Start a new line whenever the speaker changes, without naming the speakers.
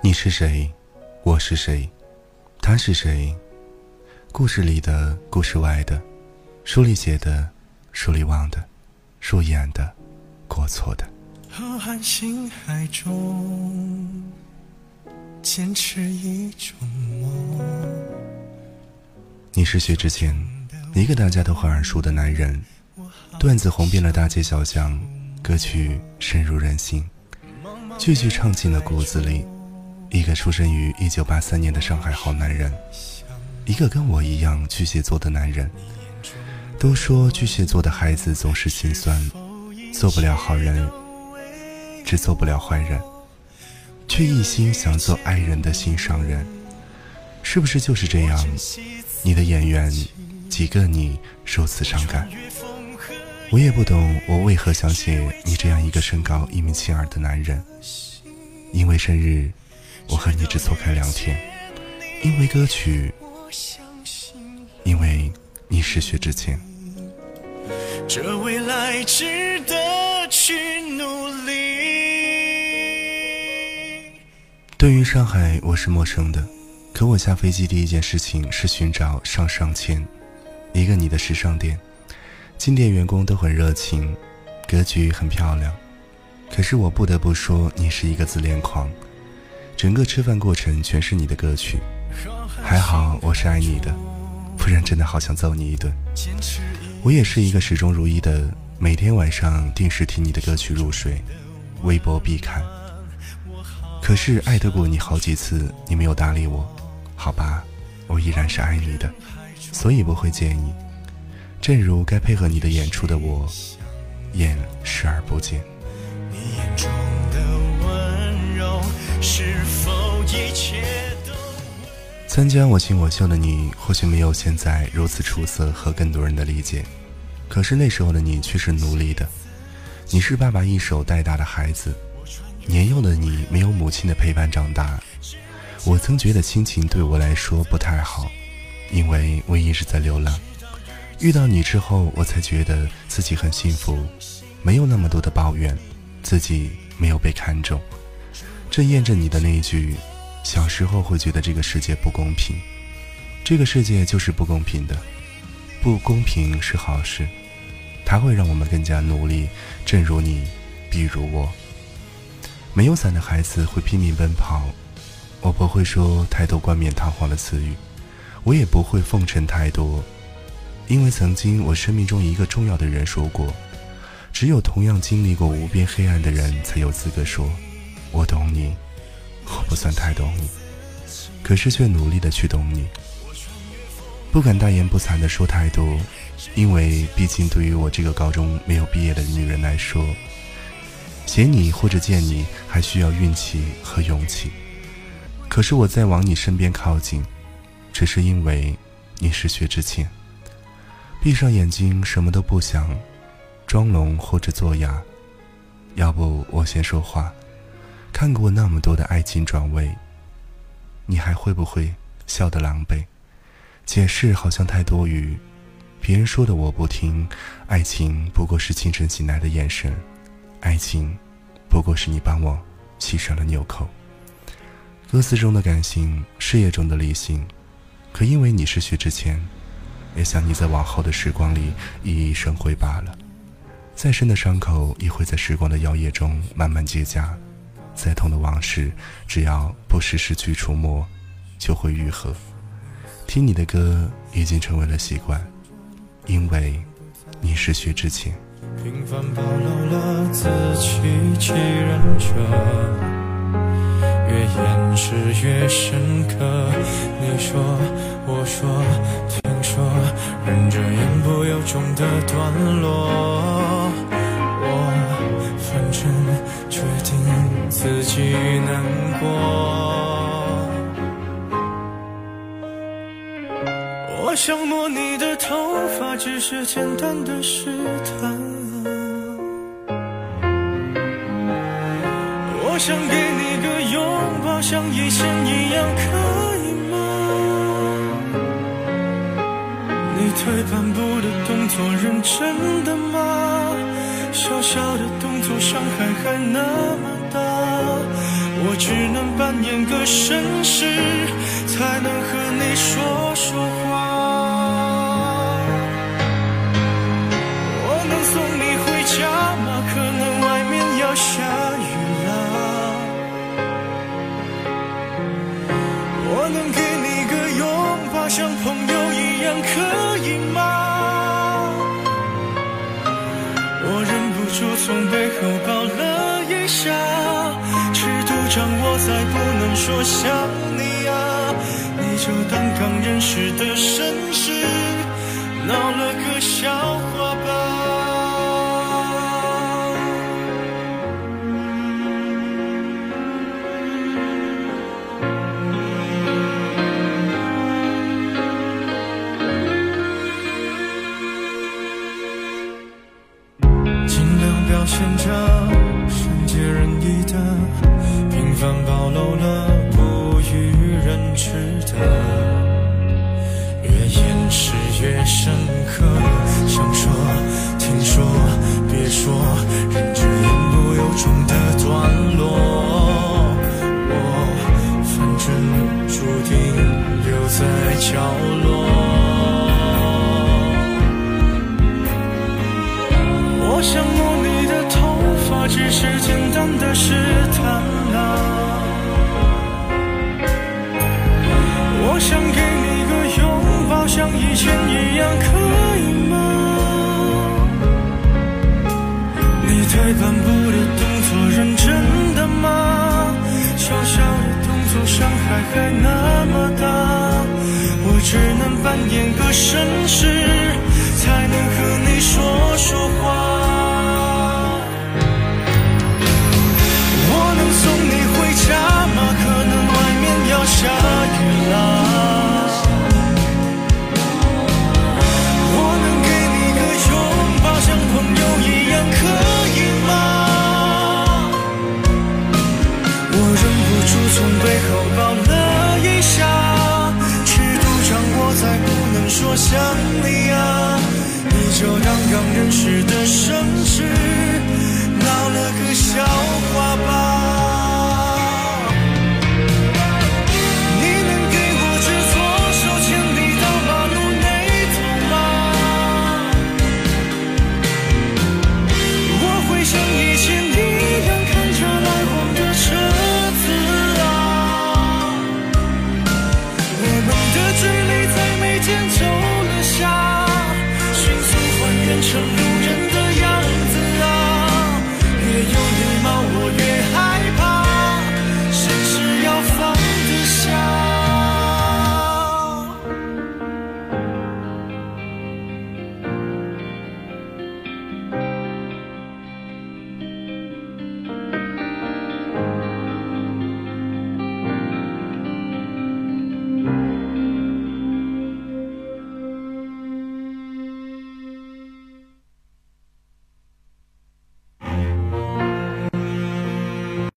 你是谁？我是谁？他是谁？故事里的，故事外的，书里写的，书里忘的，书演的，过错的。浩瀚星海中，坚持一种梦。你是薛之谦，一个大家都很耳熟的男人，段子红遍了大街小巷，歌曲深入人心，句句唱进了骨子里。一个出生于一九八三年的上海好男人，一个跟我一样巨蟹座的男人。都说巨蟹座的孩子总是心酸，做不了好人，只做不了坏人，却一心想做爱人的心上人。是不是就是这样？你的演员，几个你如此伤感？我也不懂，我为何想写你这样一个身高一米七二的男人？因为生日。我和你只错开两天，因为歌曲，因为你是薛之谦。这未来值得去努力。对于上海，我是陌生的，可我下飞机第一件事情是寻找上上签，一个你的时尚店，进店员工都很热情，格局很漂亮，可是我不得不说，你是一个自恋狂。整个吃饭过程全是你的歌曲，还好我是爱你的，不然真的好想揍你一顿。我也是一个始终如一的，每天晚上定时听你的歌曲入睡，微博必看。可是爱得过你好几次，你没有搭理我，好吧，我依然是爱你的，所以不会介意。正如该配合你的演出的我，演视而不见。你眼中参加我行我秀的你，或许没有现在如此出色和更多人的理解，可是那时候的你却是努力的。你是爸爸一手带大的孩子，年幼的你没有母亲的陪伴长大。我曾觉得亲情对我来说不太好，因为我一直在流浪。遇到你之后，我才觉得自己很幸福，没有那么多的抱怨，自己没有被看重。这验证你的那一句：小时候会觉得这个世界不公平，这个世界就是不公平的。不公平是好事，它会让我们更加努力。正如你，比如我，没有伞的孩子会拼命奔跑。我不会说太多冠冕堂皇的词语，我也不会奉承太多，因为曾经我生命中一个重要的人说过：只有同样经历过无边黑暗的人，才有资格说。我懂你，我不算太懂你，可是却努力的去懂你。不敢大言不惭的说太多，因为毕竟对于我这个高中没有毕业的女人来说，写你或者见你还需要运气和勇气。可是我在往你身边靠近，只是因为你是薛之谦。闭上眼睛，什么都不想，装聋或者作哑。要不我先说话。看过那么多的爱情转位，你还会不会笑得狼狈？解释好像太多余，别人说的我不听。爱情不过是清晨醒来的眼神，爱情不过是你帮我系上了纽扣。歌词中的感性，事业中的理性，可因为你是薛之谦，也想你在往后的时光里熠熠生辉罢了。再深的伤口，也会在时光的摇曳中慢慢结痂。再痛的往事，只要不时时去触摸，就会愈合。听你的歌已经成为了习惯，因为你是薛之谦。平凡暴露了自欺欺人者，越掩饰越深刻。你说，我说，听说，忍着言不由衷的段落。过。我想摸你的头发，只是简单的试探。我想给你个拥抱，像以前一样，可以吗？你退半步的动作，认真的吗？小小的动作，伤害还那么。
我只能扮演个绅士，才能和你说说话。我能送你回家吗？可能外面要下雨了。我能给你个拥抱，像朋友一样，可以吗？我忍不住从背后抱再不能说想你啊，你就当刚认识的绅士，闹了个笑还那么大。我只能扮演个绅士，